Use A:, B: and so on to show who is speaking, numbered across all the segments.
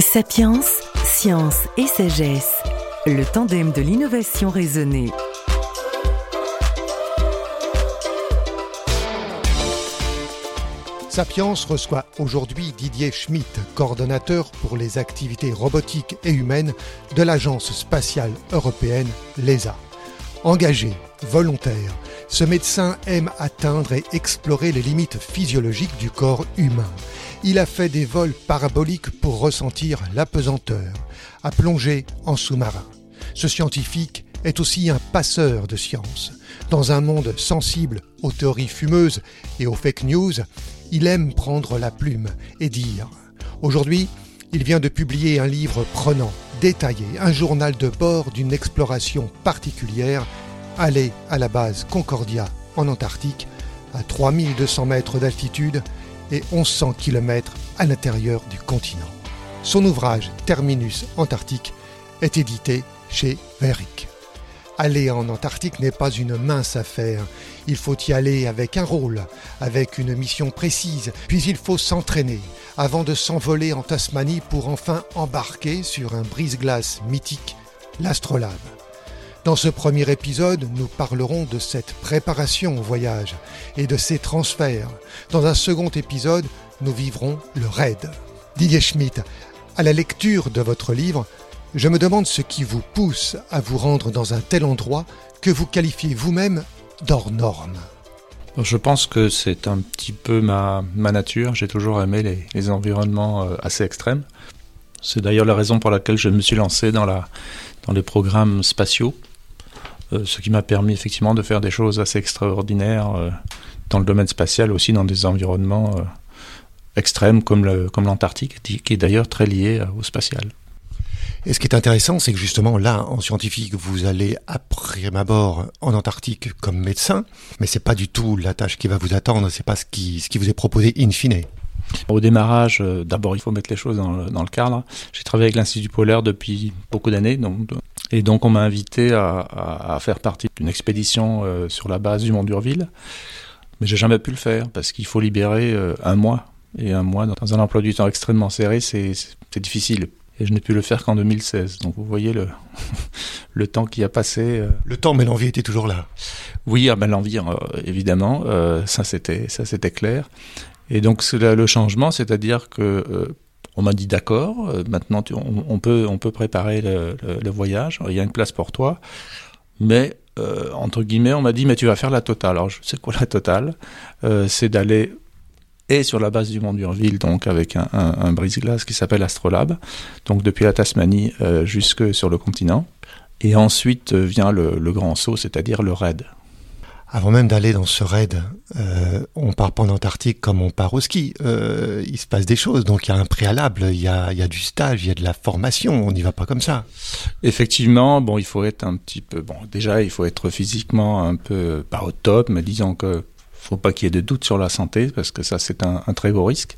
A: Sapiens, science et sagesse, le tandem de l'innovation raisonnée.
B: Sapiens reçoit aujourd'hui Didier Schmitt, coordonnateur pour les activités robotiques et humaines de l'Agence spatiale européenne, l'ESA. Engagé, volontaire, ce médecin aime atteindre et explorer les limites physiologiques du corps humain. Il a fait des vols paraboliques pour ressentir l'apesanteur, a plongé en sous-marin. Ce scientifique est aussi un passeur de science. Dans un monde sensible aux théories fumeuses et aux fake news, il aime prendre la plume et dire. Aujourd'hui, il vient de publier un livre prenant, détaillé, un journal de bord d'une exploration particulière, aller à la base Concordia en Antarctique, à 3200 mètres d'altitude et 1100 km à l'intérieur du continent. Son ouvrage Terminus Antarctique est édité chez Veric. Aller en Antarctique n'est pas une mince affaire. Il faut y aller avec un rôle, avec une mission précise, puis il faut s'entraîner avant de s'envoler en Tasmanie pour enfin embarquer sur un brise-glace mythique, l'Astrolabe. Dans ce premier épisode, nous parlerons de cette préparation au voyage et de ses transferts. Dans un second épisode, nous vivrons le raid. Didier Schmitt, à la lecture de votre livre, je me demande ce qui vous pousse à vous rendre dans un tel endroit que vous qualifiez vous-même d'hors norme.
C: Je pense que c'est un petit peu ma, nature. J'ai toujours aimé les, environnements euh, assez extrêmes. C'est d'ailleurs la raison pour laquelle je me suis lancé dans, les programmes spatiaux, ce qui m'a permis effectivement de faire des choses assez extraordinaires euh, dans le domaine spatial, aussi dans des environnements euh, extrêmes comme l'Antarctique, comme qui est d'ailleurs très lié euh, au spatial.
B: Et ce qui est intéressant, c'est que justement, là, en scientifique, vous allez après ma bord en Antarctique comme médecin, mais c'est pas du tout la tâche qui va vous attendre, c'est pas ce qui, ce qui vous est proposé in fine.
C: Au démarrage, euh, d'abord, il faut mettre les choses dans le, dans le cadre. J'ai travaillé avec l'Institut polaire depuis beaucoup d'années, donc, et donc on m'a invité à, à, à, faire partie d'une expédition euh, sur la base du Mont d'Urville, mais j'ai jamais pu le faire parce qu'il faut libérer euh, un mois, et un mois dans un emploi du temps extrêmement serré, c'est difficile et je n'ai pu le faire qu'en 2016. Donc vous voyez le, le temps qui a passé. Euh...
B: Le temps, mais l'envie était toujours là.
C: Oui, ah ben l'envie, euh, évidemment, ça c'était ça c'était clair. Et donc le, changement, c'est-à-dire que on m'a dit d'accord, euh, maintenant on, peut préparer le, voyage, il y a une place pour toi, mais euh, entre guillemets, on m'a dit mais tu vas faire la totale. Alors je sais quoi la totale, c'est d'aller et sur la base du Mont d'Urville, donc avec un, brise-glace qui s'appelle Astrolabe, donc depuis la Tasmanie euh, jusque sur le continent. Et ensuite euh, vient le, le grand saut, c'est-à-dire le raid.
B: Avant même d'aller dans ce raid, euh, on part pas en Antarctique comme on part au ski. Euh, il se passe des choses, donc il y a un préalable, il y a, du stage, il y a de la formation. On n'y va pas comme ça.
C: Effectivement, bon, il faut être un petit peu, bon, déjà, il faut être physiquement un peu pas au top, mais disons que faut pas qu'il y ait de doute sur la santé, parce que ça, c'est un, un, très gros risque.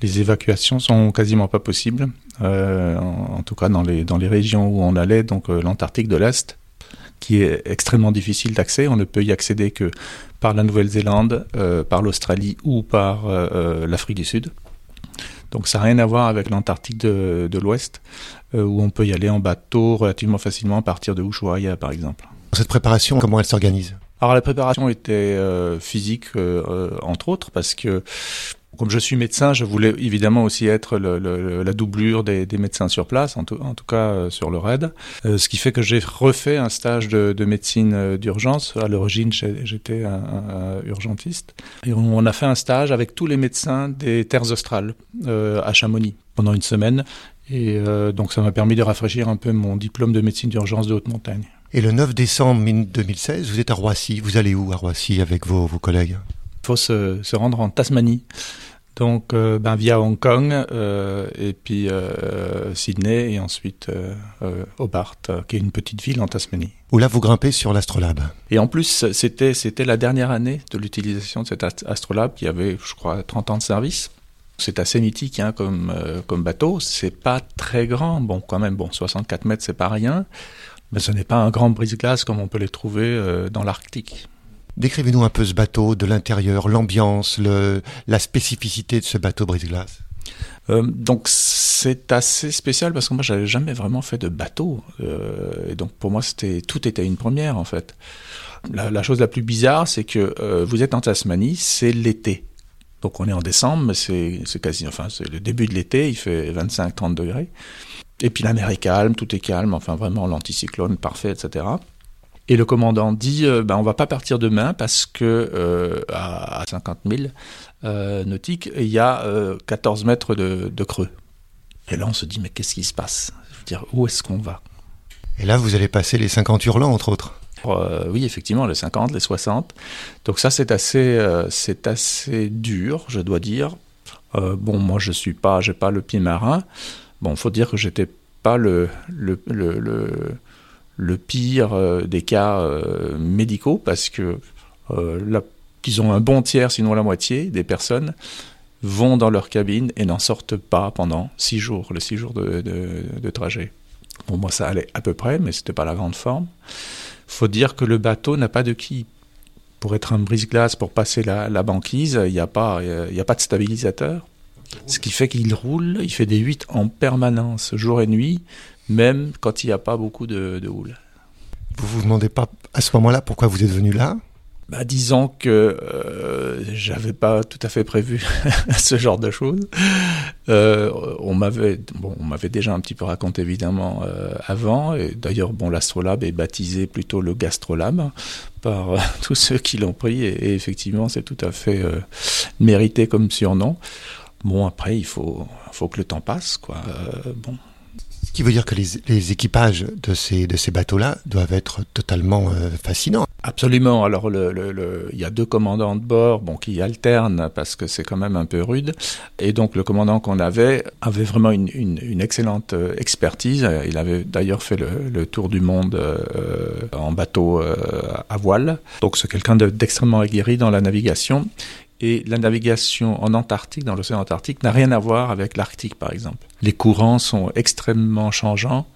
C: Les évacuations sont quasiment pas possibles, euh, en, en, tout cas dans les, dans les régions où on allait, donc euh, l'Antarctique de l'Est, qui est extrêmement difficile d'accès. On ne peut y accéder que par la Nouvelle-Zélande, euh, par l'Australie ou par euh, euh, l'Afrique du Sud. Donc ça n'a rien à voir avec l'Antarctique de, de l'Ouest, où on peut y aller en bateau relativement facilement à partir de Ushuaia, par exemple.
B: Cette préparation, comment elle s'organise?
C: Alors la préparation était physique, entre autres, parce que comme je suis médecin, je voulais évidemment aussi être le, la doublure des, médecins sur place, en tout, cas euh, sur le RAID. Euh, ce qui fait que j'ai refait un stage de, de médecine d'urgence. À l'origine, j'étais un, un, urgentiste. Et on a fait un stage avec tous les médecins des terres australes euh, à Chamonix pendant une semaine. Et euh, donc ça m'a permis de rafraîchir un peu mon diplôme de médecine d'urgence de haute montagne.
B: Et le 9 décembre 2016, vous êtes à Roissy. Vous allez où à Roissy avec vos, collègues?
C: Faut se, se, rendre en Tasmanie. Donc, euh, ben, via Hong Kong, euh, et puis euh, Sydney, et ensuite Hobart, qui est une petite ville en Tasmanie.
B: Où là, vous grimpez sur l'Astrolabe.
C: Et en plus, c'était, c'était la dernière année de l'utilisation de cet Astrolabe, qui avait, je crois, 30 ans de service. C'est assez mythique hein, comme, comme bateau. C'est pas très grand. Bon, quand même, bon, 64 mètres, c'est pas rien. Mais ce n'est pas un grand brise-glace comme on peut les trouver dans l'Arctique.
B: Décrivez-nous un peu ce bateau de l'intérieur, l'ambiance, la spécificité de ce bateau brise-glace.
C: Euh, donc c'est assez spécial parce que moi j'avais jamais vraiment fait de bateau euh, et donc pour moi c'était tout était une première en fait. La, chose la plus bizarre c'est que euh, vous êtes en Tasmanie, c'est l'été. Donc on est en décembre, mais c'est quasi enfin c'est le début de l'été, il fait 25-30 degrés. Et puis la mer est calme, tout est calme, enfin vraiment l'anticyclone parfait, etc. Et le commandant dit, euh, ben, on va pas partir demain parce que euh, à 50 000 euh, nautiques, il y a 14 mètres de, de, creux. Et là, on se dit, mais qu'est-ce qui se passe? Je veux dire, où est-ce qu'on va?
B: Et là, vous allez passer les 50 hurlants, entre autres
C: oui, effectivement, les 50, les 60. Donc ça, c'est assez, c'est assez dur, je dois dire. bon, moi, je suis pas, j'ai pas le pied marin. Bon, faut dire que j'étais pas le, le, le, le le pire euh, des cas euh, médicaux parce que euh, qu'ils ont un bon tiers, sinon la moitié des personnes vont dans leur cabine et n'en sortent pas pendant six jours, les six jours de, de, trajet. Bon, moi ça allait à peu près, mais c'était pas la grande forme. Faut dire que le bateau n'a pas de quille. Pour être un brise-glace, pour passer la, la banquise, il n'y a, pas, il a pas de stabilisateur. Ce qui fait qu'il roule, il fait des 8 en permanence, jour et nuit, même quand il n'y a pas beaucoup de, de houle.
B: Vous vous demandez pas à ce moment-là pourquoi vous êtes venu là?
C: Bah, disons que euh, j'avais pas tout à fait prévu ce genre de choses. Euh, on m'avait, bon, on m'avait déjà un petit peu raconté évidemment euh, avant. Et d'ailleurs, bon, l'astrolabe est baptisé plutôt le gastrolabe par euh, tous ceux qui l'ont pris. Et, et effectivement, c'est tout à fait mérité comme surnom. Bon, après, il faut, faut que le temps passe, quoi. bon.
B: Ce qui veut dire que les, équipages de ces, de ces bateaux-là doivent être totalement euh, fascinants.
C: Absolument. Alors, il y a deux commandants de bord qui alternent parce que c'est quand même un peu rude. Et donc, le commandant qu'on avait avait vraiment une, une, excellente euh, expertise. Il avait d'ailleurs fait le, tour du monde euh, en bateau euh, à voile. Donc, c'est quelqu'un d'extrêmement aguerri dans la navigation. Et la navigation en Antarctique, dans l'océan Antarctique, n'a rien à voir avec l'Arctique, par exemple. Les courants sont extrêmement changeants.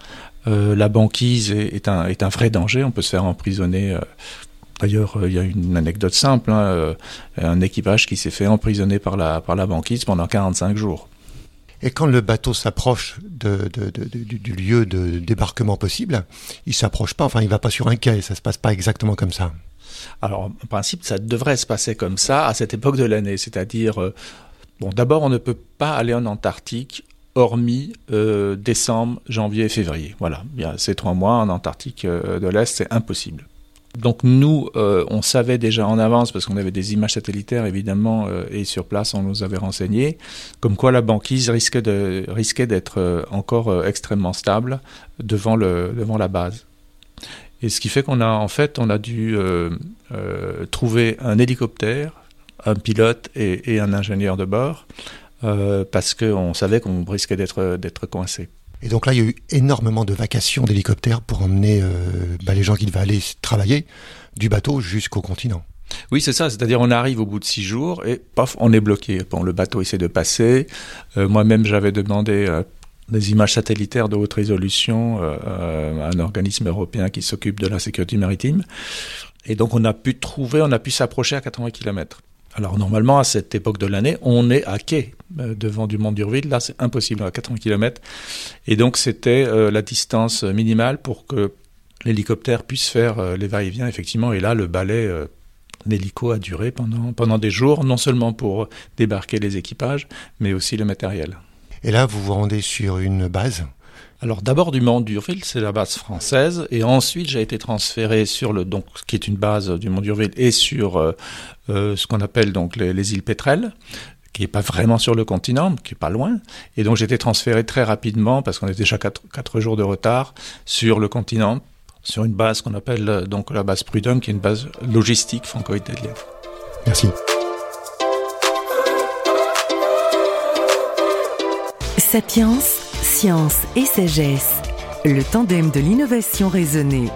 C: Euh, la banquise est, un, est, un, vrai danger. On peut se faire emprisonner. Euh, D'ailleurs, euh, il y a une anecdote simple. Hein, un équipage qui s'est fait emprisonner par la, par la banquise pendant 45 jours.
B: Et quand le bateau s'approche du, lieu de débarquement possible, il s'approche pas, enfin il va pas sur un quai, ça se passe pas exactement comme ça.
C: Alors, en principe, ça devrait se passer comme ça à cette époque de l'année, c'est-à-dire, euh, bon, d'abord, on ne peut pas aller en Antarctique hormis euh, décembre, janvier et février. Voilà, il ces trois mois en Antarctique euh, de l'Est, c'est impossible. Donc nous, on savait déjà en avance, parce qu'on avait des images satellitaires évidemment, et sur place on nous avait renseigné, comme quoi la banquise risquait d'être encore extrêmement stable devant le devant la base. Et ce qui fait qu'on a en fait on a dû trouver un hélicoptère, un pilote et, et un ingénieur de bord, parce qu'on savait qu'on risquait d'être d'être coincé.
B: Et donc là, il y a eu énormément de vacations d'hélicoptères pour emmener euh, bah, les gens qui devaient aller travailler du bateau jusqu'au continent.
C: Oui, c'est ça. C'est-à-dire, on arrive au bout de six jours et paf, on est bloqué. Bon, le bateau essaie de passer. Euh, Moi-même, j'avais demandé euh, des images satellitaires de haute résolution euh, à un organisme européen qui s'occupe de la sécurité maritime. Et donc, on a pu trouver, on a pu s'approcher à 80 km. Alors normalement, à cette époque de l'année, on est à quai euh, devant du Mont d'Urville. Là, c'est impossible, à 80 km. Et donc, c'était euh, la distance minimale pour que l'hélicoptère puisse faire euh, les va-et-vient, effectivement. Et là, le balai euh, d'hélico a duré pendant des jours, non seulement pour débarquer les équipages, mais aussi le matériel.
B: Et là, vous vous rendez sur une base
C: alors d'abord du Mont d'Urville, c'est la base française, et ensuite j'ai été transféré sur le donc qui est une base du Mont d'Urville et sur euh, euh, ce qu'on appelle donc les, les îles Pétrel qui est pas vraiment sur le continent, qui est pas loin. Et donc j'ai été transféré très rapidement, parce qu'on est déjà quatre, quatre jours de retard, sur le continent, sur une base qu'on appelle donc la base Prud'homme, qui est une base logistique franco-italienne.
B: Merci.
A: Sapiens, science et sagesse, le tandem de l'innovation raisonnée.